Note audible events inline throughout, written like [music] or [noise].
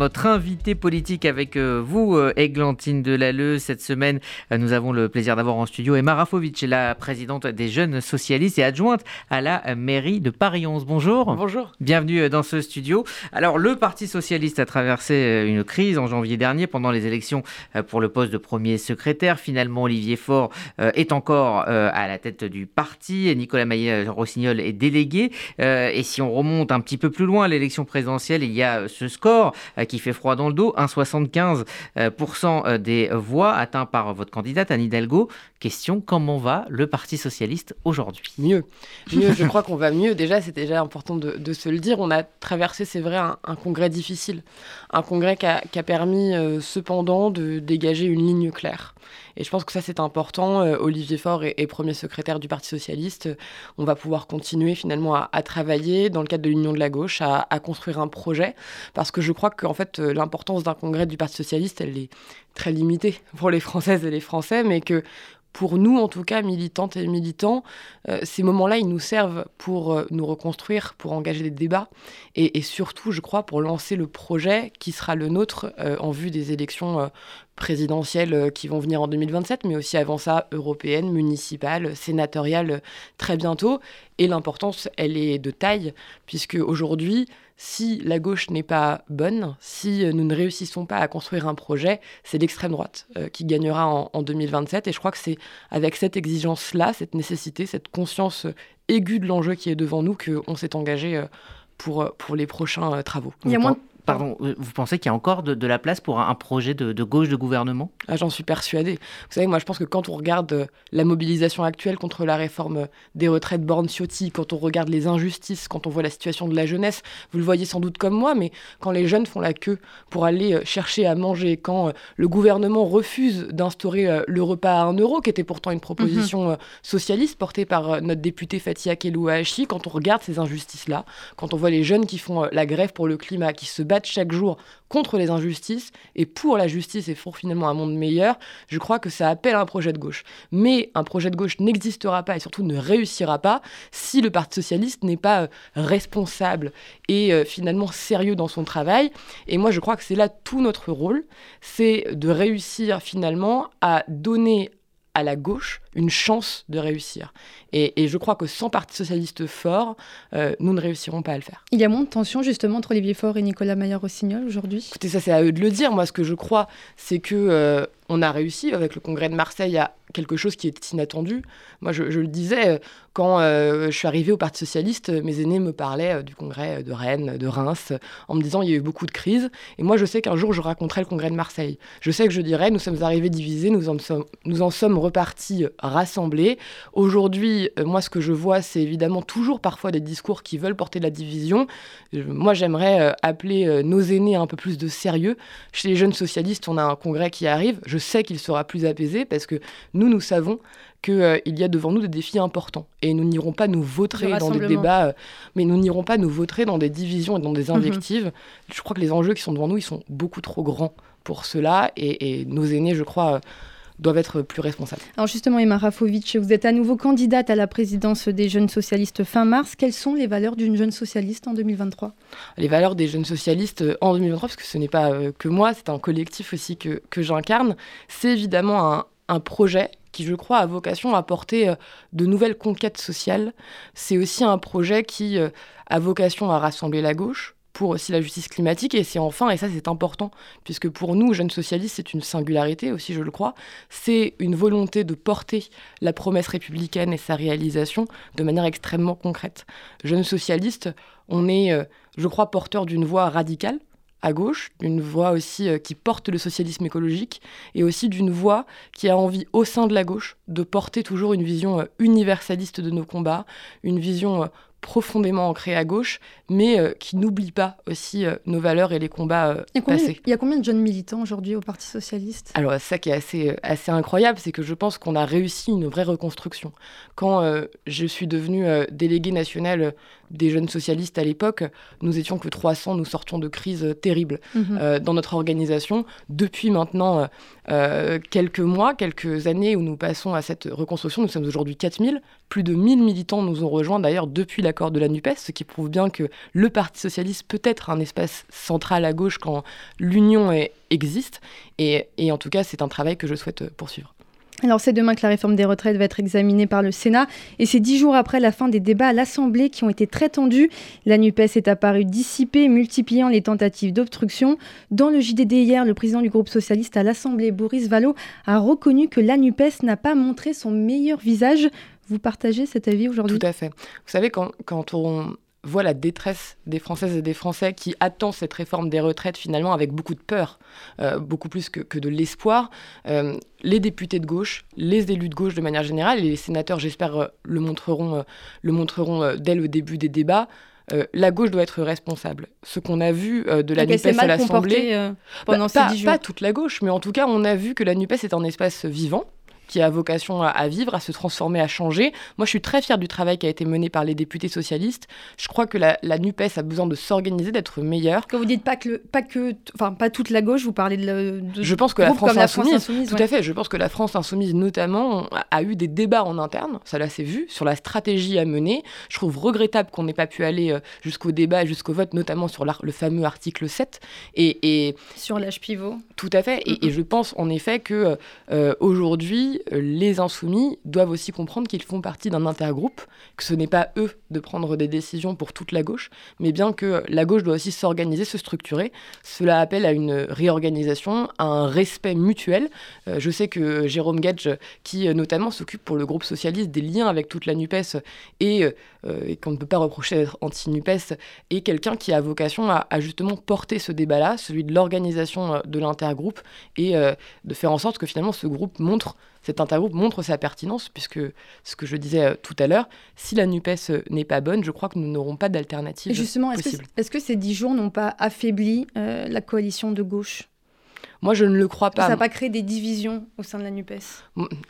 Notre invité politique avec euh, vous, euh, Églantine Delalleux. Cette semaine, euh, nous avons le plaisir d'avoir en studio Emma Rafovic, la présidente des Jeunes Socialistes et adjointe à la mairie de Paris 11. Bonjour. Bonjour. Bienvenue dans ce studio. Alors, le Parti Socialiste a traversé une crise en janvier dernier pendant les élections pour le poste de premier secrétaire. Finalement, Olivier Faure est encore à la tête du parti Nicolas Maillet-Rossignol est délégué. Et si on remonte un petit peu plus loin, l'élection présidentielle, il y a ce score qui fait froid dans le dos, 1,75% euh, des voix atteints par votre candidate Anne Hidalgo. Question, comment va le Parti Socialiste aujourd'hui? Mieux, mieux, je crois qu'on va mieux. Déjà, c'est déjà important de, se le dire. On a traversé, c'est vrai, un, congrès difficile. Un congrès qui a, permis euh, cependant de dégager une ligne claire. Et je pense que ça, c'est important. Euh, Olivier Faure est, premier secrétaire du Parti Socialiste. On va pouvoir continuer finalement à, travailler dans le cadre de l'Union de la gauche, à, construire un projet. Parce que je crois qu'en fait, euh, l'importance d'un congrès du Parti Socialiste, elle est très limitée pour les Françaises et les Français, mais que pour nous, en tout cas, militantes et militants, euh, ces moments-là, ils nous servent pour euh, nous reconstruire, pour engager des débats et, surtout, je crois, pour lancer le projet qui sera le nôtre euh, en vue des élections présidentielles qui vont venir en 2027, mais aussi avant ça, européennes, municipales, sénatoriales, très bientôt. Et l'importance, elle est de taille, puisque aujourd'hui, si la gauche n'est pas bonne, si nous ne réussissons pas à construire un projet, c'est l'extrême droite qui gagnera en, en, 2027. Et je crois que c'est avec cette exigence-là, cette nécessité, cette conscience aiguë de l'enjeu qui est devant nous qu'on s'est engagé euh, pour, pour les prochains euh, travaux. Il y a moins Pardon, euh, vous pensez qu'il y a encore de, la place pour un, projet de, gauche de gouvernement? Ah, J'en suis persuadée. Vous savez, moi je pense que quand on regarde euh, la mobilisation actuelle contre la réforme des retraites Borne-Ciotti, quand on regarde les injustices, quand on voit la situation de la jeunesse, vous le voyez sans doute comme moi, mais quand les jeunes font la queue pour aller euh, chercher à manger, quand le gouvernement refuse d'instaurer le repas à 1 euro, qui était pourtant une proposition mhm. socialiste portée par notre député Fatia Kelouachi, quand on regarde ces injustices-là, quand on voit les jeunes qui font la grève pour le climat, qui se battent chaque jour contre les injustices et pour la justice et pour finalement un monde meilleur, je crois que ça appelle un projet de gauche. Mais un projet de gauche n'existera pas et surtout ne réussira pas si le Parti socialiste n'est pas euh, responsable et euh, finalement sérieux dans son travail. Et moi, je crois que c'est là tout notre rôle, c'est de réussir finalement à donner à la gauche une chance de réussir. Et, je crois que sans Parti socialiste fort, euh, nous ne réussirons pas à le faire. Il y a moins de tension justement entre Olivier Faure et Nicolas Maillard-Rossignol aujourd'hui? Écoutez, ça c'est à eux de le dire. Moi, ce que je crois, c'est que euh, on a réussi avec le congrès de Marseille à quelque chose qui était inattendu. Moi, je, le disais, euh, quand je suis arrivée au Parti Socialiste, mes aînés me parlaient du congrès de Rennes, de Reims, en me disant il y a eu beaucoup de crises. Et moi, je sais qu'un jour, je raconterai le congrès de Marseille. Je sais que je dirais nous sommes arrivés divisés, nous en sommes, repartis rassemblés. Aujourd'hui, euh, moi, ce que je vois, c'est évidemment toujours parfois des discours qui veulent porter la division. moi, j'aimerais euh, appeler euh, nos aînés un peu plus de sérieux. Chez les jeunes socialistes, on a un congrès qui arrive. Je sais qu'il sera plus apaisé parce que nous, nous savons qu'il y a devant nous des défis importants. Et nous n'irons pas nous vautrer dans des débats, mais nous n'irons pas nous vautrer dans des divisions et dans des mhm. invectives. Je crois que les enjeux qui sont devant nous, ils sont beaucoup trop grands pour cela. Et, et nos aînés, je crois, doivent être plus responsables. Alors justement, Emma Rafovic, vous êtes à nouveau candidate à la présidence des jeunes socialistes fin mars. Quelles sont les valeurs d'une jeune socialiste en 2023 Les valeurs des jeunes socialistes euh, en 2023, parce que ce n'est pas euh, que moi, c'est un collectif aussi que, que j'incarne, c'est évidemment un, un projet qui, je crois, a vocation à porter euh, de nouvelles conquêtes sociales. C'est aussi un projet qui a vocation à rassembler la gauche, pour aussi la justice climatique. Et c'est enfin, et ça c'est important, puisque pour nous, jeunes socialistes, c'est une singularité aussi, je le crois, c'est une volonté de porter la promesse républicaine et sa réalisation de manière extrêmement concrète. Jeunes socialistes, on est, euh, je crois, porteur d'une voix radicale à gauche, d'une voix aussi euh, qui porte le socialisme écologique, et aussi d'une voix qui a envie au sein de la gauche de porter toujours une vision euh, universaliste de nos combats, une vision profondément ancré à gauche, mais euh, qui n'oublie pas aussi euh, nos valeurs et les combats euh, il passés. Il y a combien de jeunes militants aujourd'hui au Parti socialiste? Alors ça qui est assez, assez incroyable, c'est que je pense qu'on a réussi une vraie reconstruction. Quand je suis devenue déléguée nationale des jeunes socialistes à l'époque, nous étions que 300, nous sortions de crises terribles mhm. dans notre organisation. Depuis maintenant quelques mois, quelques années où nous passons à cette reconstruction, nous sommes aujourd'hui 4000, Plus de 1000 militants nous ont rejoints d'ailleurs depuis l'accord de la NUPES, ce qui prouve bien que le Parti socialiste peut être un espace central à gauche quand l'union existe. Et, et en tout cas, c'est un travail que je souhaite poursuivre. Alors c'est demain que la réforme des retraites va être examinée par le Sénat et c'est dix jours après la fin des débats à l'Assemblée qui ont été très tendus. La NUPES est apparue dissipée, multipliant les tentatives d'obstruction. Dans le JDD hier, le président du groupe socialiste à l'Assemblée, Boris Vallaud, a reconnu que la NUPES n'a pas montré son meilleur visage. Vous partagez cet avis aujourd'hui? Tout à fait. Vous savez, quand, quand on, voit la détresse des Françaises et des Français qui attendent cette réforme des retraites finalement avec beaucoup de peur, euh, beaucoup plus que, de l'espoir. Euh, les députés de gauche, les élus de gauche de manière générale, et les sénateurs, j'espère, euh, le montreront, le montreront dès le début des débats. la gauche doit être responsable. Ce qu'on a vu de la NUPES à l'Assemblée, pendant bah, ces pas, jours. pas toute la gauche, mais en tout cas, on a vu que la NUPES est un espace vivant, qui a vocation à, vivre, à se transformer, à changer. Moi, je suis très fière du travail qui a été mené par les députés socialistes. Je crois que la, NUPES a besoin de s'organiser, d'être meilleure. Quand vous dites pas que, pas que, enfin pas toute la gauche, vous parlez de, je pense que la France, insoumise, tout à fait. Je pense que la France insoumise, notamment, a, eu des débats en interne. Ça là, c'est vu sur la stratégie à mener. Je trouve regrettable qu'on n'ait pas pu aller euh, jusqu'au débat, jusqu'au vote, notamment sur le fameux article 7 et, sur l'âge pivot. Tout à fait. Et, je pense en effet que euh, aujourd'hui les insoumis doivent aussi comprendre qu'ils font partie d'un intergroupe, que ce n'est pas eux de prendre des décisions pour toute la gauche, mais bien que la gauche doit aussi s'organiser, se structurer. Cela appelle à une réorganisation, à un respect mutuel. Euh, je sais que Jérôme Gage, qui euh, notamment s'occupe pour le groupe socialiste des liens avec toute la NUPES et, euh, qu'on ne peut pas reprocher d'être anti-NUPES, est quelqu'un qui a vocation à justement porter ce débat-là, celui de l'organisation de l'intergroupe et de faire en sorte que finalement ce groupe montre cet intergroupe montre sa pertinence, puisque ce que je disais euh, tout à l'heure, si la NUPES euh, n'est pas bonne, je crois que nous n'aurons pas d'alternative. Justement, est-ce que, ces dix jours n'ont pas affaibli euh, la coalition de gauche? Moi, je ne le crois pas. Ça n'a pas créé des divisions au sein de la NUPES?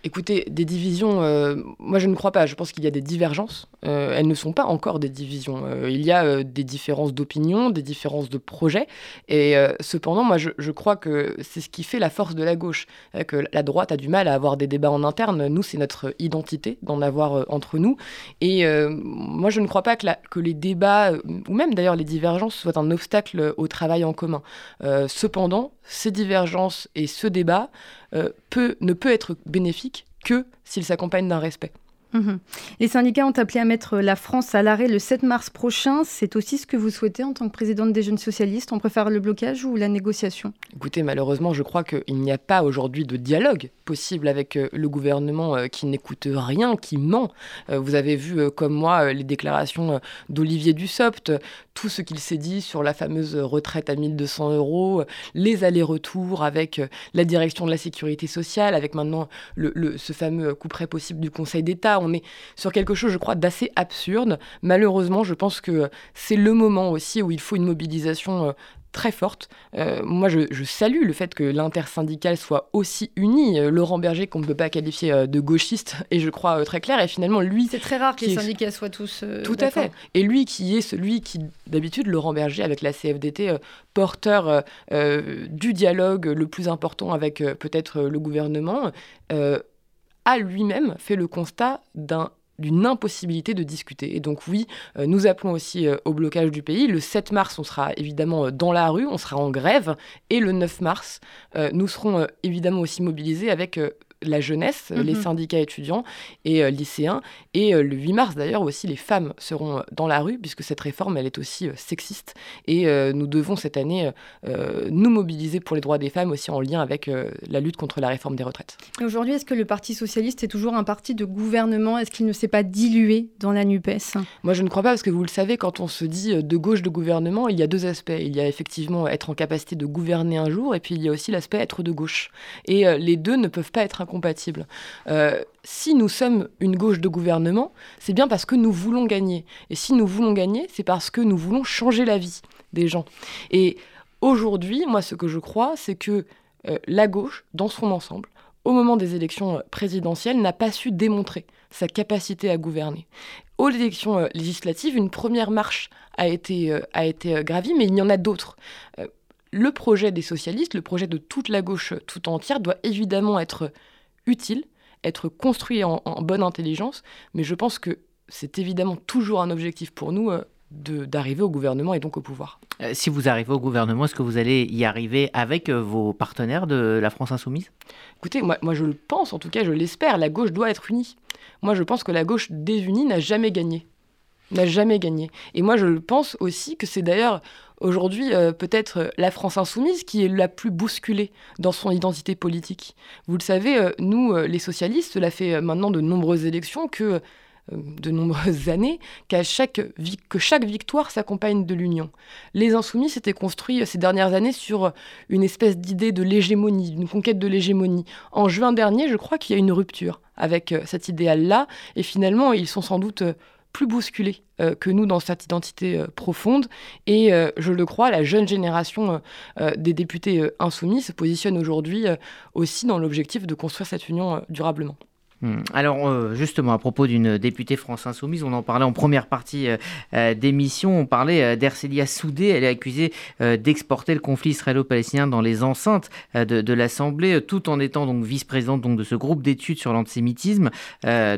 Écoutez, des divisions, euh, moi je ne crois pas. Je pense qu'il y a des divergences. Euh, elles ne sont pas encore des divisions. Euh, il y a des différences d'opinion, des différences de projets. Et cependant, moi je, crois que c'est ce qui fait la force de la gauche. que la droite a du mal à avoir des débats en interne. Nous, c'est notre identité d'en avoir entre nous. Et moi, je ne crois pas que, que les débats, ou même d'ailleurs les divergences, soient un obstacle au travail en commun. cependant, ces divergences et ce débat euh, peut, ne peut être bénéfique que s'il s'accompagne d'un respect. Mhm. Les syndicats ont appelé à mettre la France à l'arrêt le 7 mars prochain. C'est aussi ce que vous souhaitez en tant que présidente des jeunes socialistes On préfère le blocage ou la négociation? Écoutez, malheureusement, je crois qu'il n'y a pas aujourd'hui de dialogue possible avec euh, le gouvernement euh, qui n'écoute rien, qui ment. Euh, vous avez vu, comme moi, les déclarations d'Olivier Dussopt, tout ce qu'il s'est dit sur la fameuse retraite à 1200 euros, les allers-retours avec la direction de la sécurité sociale, avec maintenant ce fameux coup près possible du Conseil d'État on est sur quelque chose, je crois, d'assez absurde. Malheureusement, je pense que c'est le moment aussi où il faut une mobilisation euh, très forte. Euh, moi, je, salue le fait que l'intersyndicale soit aussi unie. Euh, Laurent Berger, qu'on ne peut pas qualifier de gauchiste, [laughs] et je crois très clair, et finalement, lui... C'est très rare que les syndicats soient tous... tout à fait. Et lui qui est celui qui, d'habitude, Laurent Berger, avec la CFDT, porteur du dialogue le plus important avec peut-être le gouvernement, lui-même fait le constat d'une impossibilité de discuter. Et donc oui, euh, nous appelons aussi euh, au blocage du pays. Le 7 mars, on sera évidemment euh, dans la rue, on sera en grève. Et le 9 mars, nous serons évidemment aussi mobilisés avec la jeunesse, les mhm. syndicats étudiants et euh, lycéens. Et euh, le 8 mars, d'ailleurs, aussi, les femmes seront euh, dans la rue, puisque cette réforme, elle est aussi sexiste. Et nous devons cette année nous mobiliser pour les droits des femmes, aussi en lien avec la lutte contre la réforme des retraites. Aujourd'hui, est-ce que le Parti socialiste est toujours un parti de gouvernement? Est-ce qu'il ne s'est pas dilué dans la NUPES? Moi, je ne crois pas, parce que vous le savez, quand on se dit de gauche de gouvernement, il y a deux aspects. Il y a effectivement être en capacité de gouverner un jour, et puis il y a aussi l'aspect être de gauche. Et les deux ne peuvent pas être Euh, si nous sommes une gauche de gouvernement, c'est bien parce que nous voulons gagner. Et si nous voulons gagner, c'est parce que nous voulons changer la vie des gens. Et aujourd'hui, moi, ce que je crois, c'est que euh, la gauche, dans son ensemble, au moment des élections euh, présidentielles, n'a pas su démontrer sa capacité à gouverner. Aux élections législatives, une première marche a été, a été gravie, mais il y en a d'autres le projet des socialistes, le projet de toute la gauche tout entière doit évidemment être utile, être construit en, bonne intelligence, mais je pense que c'est évidemment toujours un objectif pour nous d'arriver au gouvernement et donc au pouvoir. Euh, si vous arrivez au gouvernement, est-ce que vous allez y arriver avec euh, vos partenaires de la France insoumise? Écoutez, moi, moi je le pense, en tout cas je l'espère, la gauche doit être unie. Moi je pense que la gauche désunie n'a jamais gagné. N'a jamais gagné. Et moi je pense aussi que c'est d'ailleurs aujourd'hui euh, peut-être la France insoumise qui est la plus bousculée dans son identité politique. Vous le savez, nous les socialistes, cela fait maintenant de nombreuses élections que euh, de nombreuses [laughs] années chaque, que chaque victoire s'accompagne de l'union. Les insoumis s'étaient construits euh, ces dernières années sur une espèce d'idée de l'hégémonie, d'une conquête de l'hégémonie. En juin dernier, je crois qu'il y a une rupture avec euh, cet idéal-là, et finalement, ils sont sans doute plus bousculés que nous dans cette identité profonde. Et je le crois, la jeune génération des députés insoumis se positionne aujourd'hui aussi dans l'objectif de construire cette union durablement. Hmm. Alors euh, justement, à propos d'une députée France Insoumise, on en parlait en première partie euh, euh, d'émission, on parlait d'Ercelia Soudé, elle est accusée d'exporter le conflit israélo-palestinien dans les enceintes de, l'Assemblée, tout en étant donc vice-présidente donc, de ce groupe d'études sur l'antisémitisme,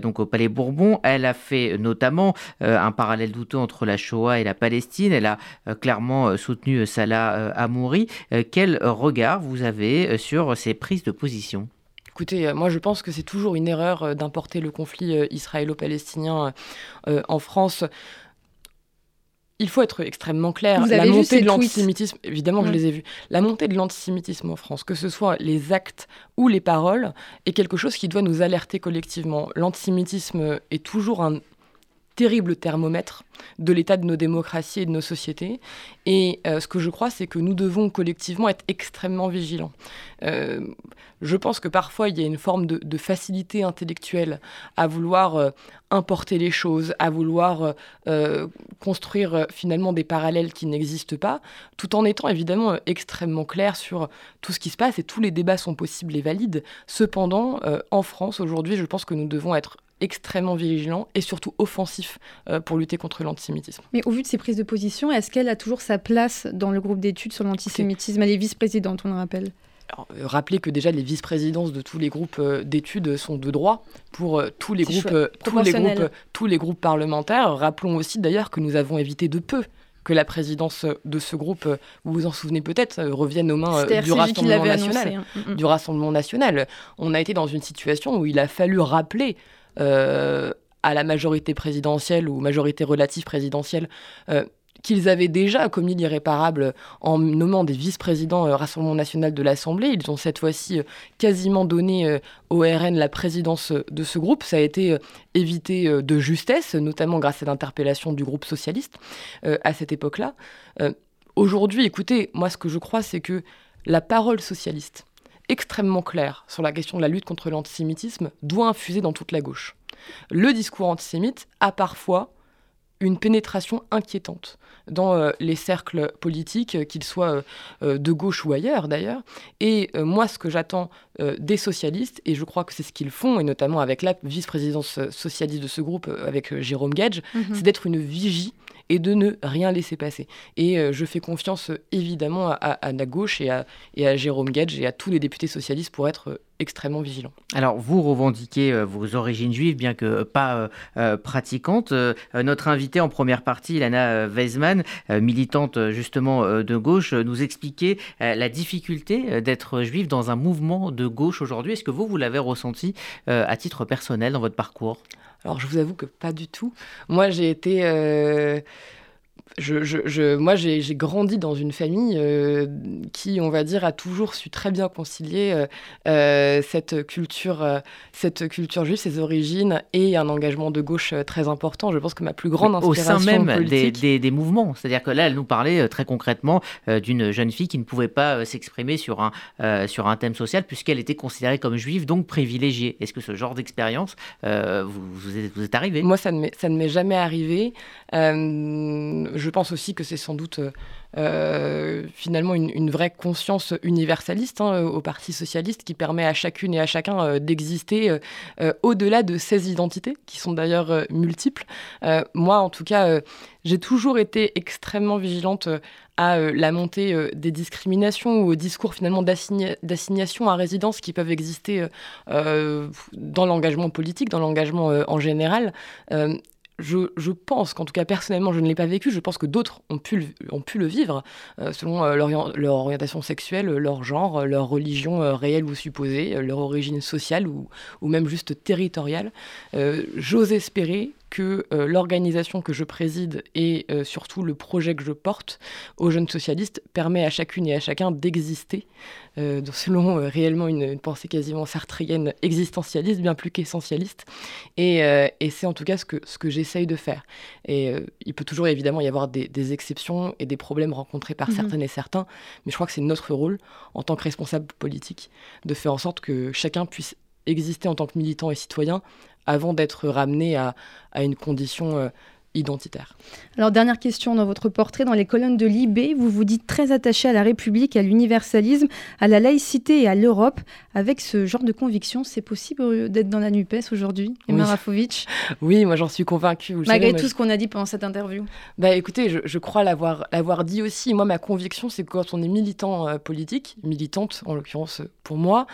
donc au Palais Bourbon. Elle a fait notamment un parallèle douteux entre la Shoah et la Palestine, elle a clairement soutenu Salah Amouri. quel regard vous avez sur ces prises de position? Écoutez, euh, moi je pense que c'est toujours une erreur euh, d'importer le conflit euh, israélo-palestinien en France. Il faut être extrêmement clair. la montée de l'antisémitisme, évidemment je les ai vus, la montée de l'antisémitisme en France, que ce soit les actes ou les paroles, est quelque chose qui doit nous alerter collectivement. L'antisémitisme est toujours un terrible thermomètre de l'état de nos démocraties et de nos sociétés. Et ce que je crois, c'est que nous devons collectivement être extrêmement vigilants. Euh, je pense que parfois il y a une forme de, facilité intellectuelle à vouloir euh, importer les choses, à vouloir euh, construire finalement des parallèles qui n'existent pas, tout en étant évidemment extrêmement clair sur tout ce qui se passe et tous les débats sont possibles et valides. Cependant, en France aujourd'hui, je pense que nous devons être extrêmement vigilants et surtout offensifs pour lutter contre l'antisémitisme. Mais au vu de ces prises de position, est-ce qu'elle a toujours sa place dans le groupe d'études sur l'antisémitisme Elle est vice-présidente, on le rappelle? Euh, rappelez que déjà les vice-présidences de tous les groupes euh, d'études sont de droit pour euh, tous les groupes, tous les groupes, tous les groupes parlementaires. Rappelons aussi d'ailleurs que nous avons évité de peu que la présidence de ce groupe, vous vous en souvenez peut-être, revienne aux mains du Rassemblement national. Hein. Mm, mm. Du Rassemblement national. On a été dans une situation où il a fallu rappeler à la majorité présidentielle ou majorité relative présidentielle qu'ils avaient déjà commis l'irréparable en nommant des vice-présidents euh, Rassemblement national de l'Assemblée. Ils ont cette fois-ci euh, quasiment donné euh, au RN la présidence de ce groupe. Ça a été évité de justesse, notamment grâce à l'interpellation du groupe socialiste à cette époque-là. Aujourd'hui, écoutez, moi ce que je crois, c'est que la parole socialiste, extrêmement claire sur la question de la lutte contre l'antisémitisme, doit infuser dans toute la gauche. Le discours antisémite a parfois une pénétration inquiétante dans euh, les cercles politiques, euh, qu'ils soient euh, de gauche ou ailleurs d'ailleurs. Et moi, ce que j'attends des socialistes, et je crois que c'est ce qu'ils font, et notamment avec la vice-présidence socialiste de ce groupe, avec Jérôme Gage, mhm. c'est d'être une vigie et de ne rien laisser passer. Et je fais confiance évidemment à, la gauche et à, Jérôme Gage et à tous les députés socialistes pour être extrêmement vigilant. Alors, vous revendiquez euh, vos origines juives, bien que pas euh, euh, pratiquantes. notre invitée en première partie, Ilana Weizmann, militante justement de gauche, nous expliquait la difficulté d'être juive dans un mouvement de gauche aujourd'hui. Est-ce que vous, vous l'avez ressenti à titre personnel dans votre parcours? Alors, je vous avoue que pas du tout. Moi, j'ai été je, je, moi, j'ai grandi dans une famille euh, qui, on va dire, a toujours su très bien concilier euh, euh, cette culture, cette culture juive, ses origines et un engagement de gauche très important. Je pense que ma plus grande inspiration au sein même des, des, mouvements, c'est-à-dire que là, elle nous parlait très concrètement d'une jeune fille qui ne pouvait pas s'exprimer sur un sur un thème social puisqu'elle était considérée comme juive, donc privilégiée. Est-ce que ce genre d'expérience vous, vous, est, vous, est, arrivé? Moi, ça ne m'est jamais arrivé je pense aussi que c'est sans doute euh, finalement une, vraie conscience universaliste hein, au Parti socialiste qui permet à chacune et à chacun euh, d'exister euh, au-delà de ses identités, qui sont d'ailleurs multiples. moi, en tout cas, j'ai toujours été extrêmement vigilante à la montée des discriminations ou au discours finalement d'assignation à résidence qui peuvent exister dans l'engagement politique, dans l'engagement en général je, pense qu'en tout cas personnellement je ne l'ai pas vécu, je pense que d'autres ont pu le, vivre euh, selon euh, leur, orientation sexuelle, leur genre, leur religion euh, réelle ou supposée, leur origine sociale ou, ou même juste territoriale. J'ose espérer que euh, l'organisation que je préside et euh, surtout le projet que je porte aux jeunes socialistes permet à chacune et à chacun d'exister euh, selon réellement une, pensée quasiment sartrienne existentialiste, bien plus qu'essentialiste. Et, c'est en tout cas ce que, ce que j'essaye de faire. Et il peut toujours évidemment y avoir des, exceptions et des problèmes rencontrés par mhm. certaines et certains, mais je crois que c'est notre rôle en tant que responsable politique de faire en sorte que chacun puisse exister en tant que militant et citoyen avant d'être ramené à, une condition euh, identitaire. Alors dernière question dans votre portrait, dans les colonnes de l'IB, vous vous dites très attaché à la République, à l'universalisme, à la laïcité et à l'Europe. Avec ce genre de conviction, c'est possible euh, d'être dans la NUPES aujourd'hui, Emma oui. Oui, moi j'en suis convaincue. Malgré tout ce qu'on a dit pendant cette interview. Bah écoutez, je, crois l'avoir dit aussi. Moi, ma conviction, c'est que quand on est militant euh, politique, militante en l'occurrence pour moi,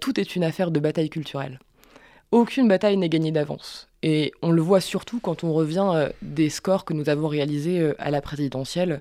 tout est une affaire de bataille culturelle. Aucune bataille n'est gagnée d'avance. Et on le voit surtout quand on revient euh, des scores que nous avons réalisés euh, à la présidentielle,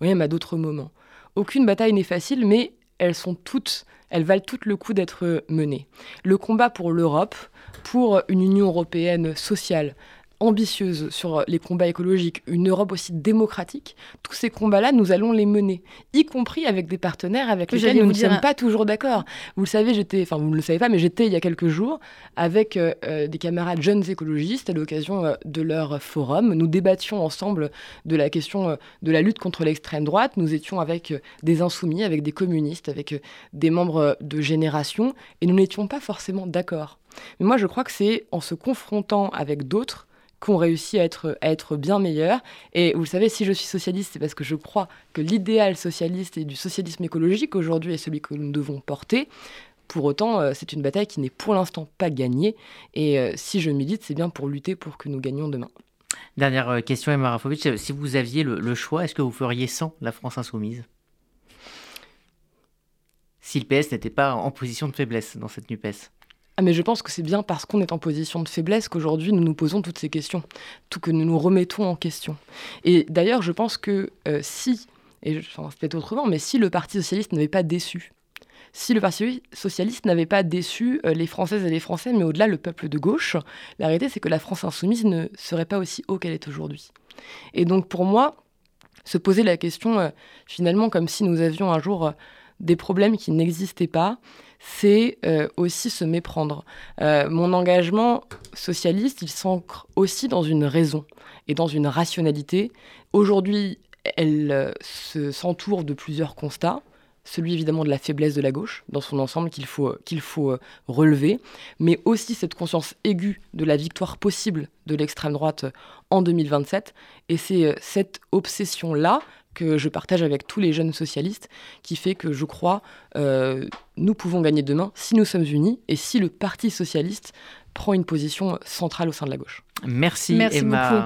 ou même à d'autres moments. Aucune bataille n'est facile, mais elles sont toutes, elles valent toutes le coup d'être menées. Le combat pour l'Europe, pour une Union européenne sociale, ambitieuse sur les combats écologiques, une Europe aussi démocratique, tous ces combats-là, nous allons les mener, y compris avec des partenaires avec lesquels nous ne sommes pas toujours d'accord. Vous le savez, j'étais, enfin vous ne le savez pas, mais j'étais il y a quelques jours avec euh, euh, des camarades jeunes écologistes à l'occasion euh, de leur forum. Nous débattions ensemble de la question de la lutte contre l'extrême droite. Nous étions avec des insoumis, avec des communistes, avec des membres de génération, et nous n'étions pas forcément d'accord. Mais moi, je crois que c'est en se confrontant avec d'autres qu'on réussit à être, à être bien meilleurs. Et vous le savez, si je suis socialiste, c'est parce que je crois que l'idéal socialiste et du socialisme écologique aujourd'hui est celui que nous devons porter. Pour autant, euh, c'est une bataille qui n'est pour l'instant pas gagnée. Et euh, si je milite, c'est bien pour lutter pour que nous gagnions demain. Dernière euh, question, Emma Rafovic. Si vous aviez le, choix, est-ce que vous feriez sans la France insoumise? Si le PS n'était pas en position de faiblesse dans cette NUPES ah mais je pense que c'est bien parce qu'on est en position de faiblesse qu'aujourd'hui nous nous posons toutes ces questions, tout que nous nous remettons en question. Et d'ailleurs, je pense que euh, si, et enfin, peut-être autrement, mais si le Parti socialiste n'avait pas déçu, si le Parti socialiste n'avait pas déçu euh, les Françaises et les Français, mais au-delà le peuple de gauche, la réalité c'est que la France insoumise ne serait pas aussi haut qu'elle est aujourd'hui. Et donc pour moi, se poser la question euh, finalement comme si nous avions un jour des problèmes qui n'existaient pas, c'est euh, aussi se méprendre. Euh, mon engagement socialiste, il s'ancre aussi dans une raison et dans une rationalité. Aujourd'hui, elle euh, s'entoure de plusieurs constats. Celui évidemment de la faiblesse de la gauche dans son ensemble qu'il faut, qu'il faut relever, mais aussi cette conscience aiguë de la victoire possible de l'extrême droite en 2027. Et c'est cette obsession-là que je partage avec tous les jeunes socialistes, qui fait que je crois euh, nous pouvons gagner demain si nous sommes unis et si le Parti socialiste prend une position centrale au sein de la gauche. Merci, Merci Emma.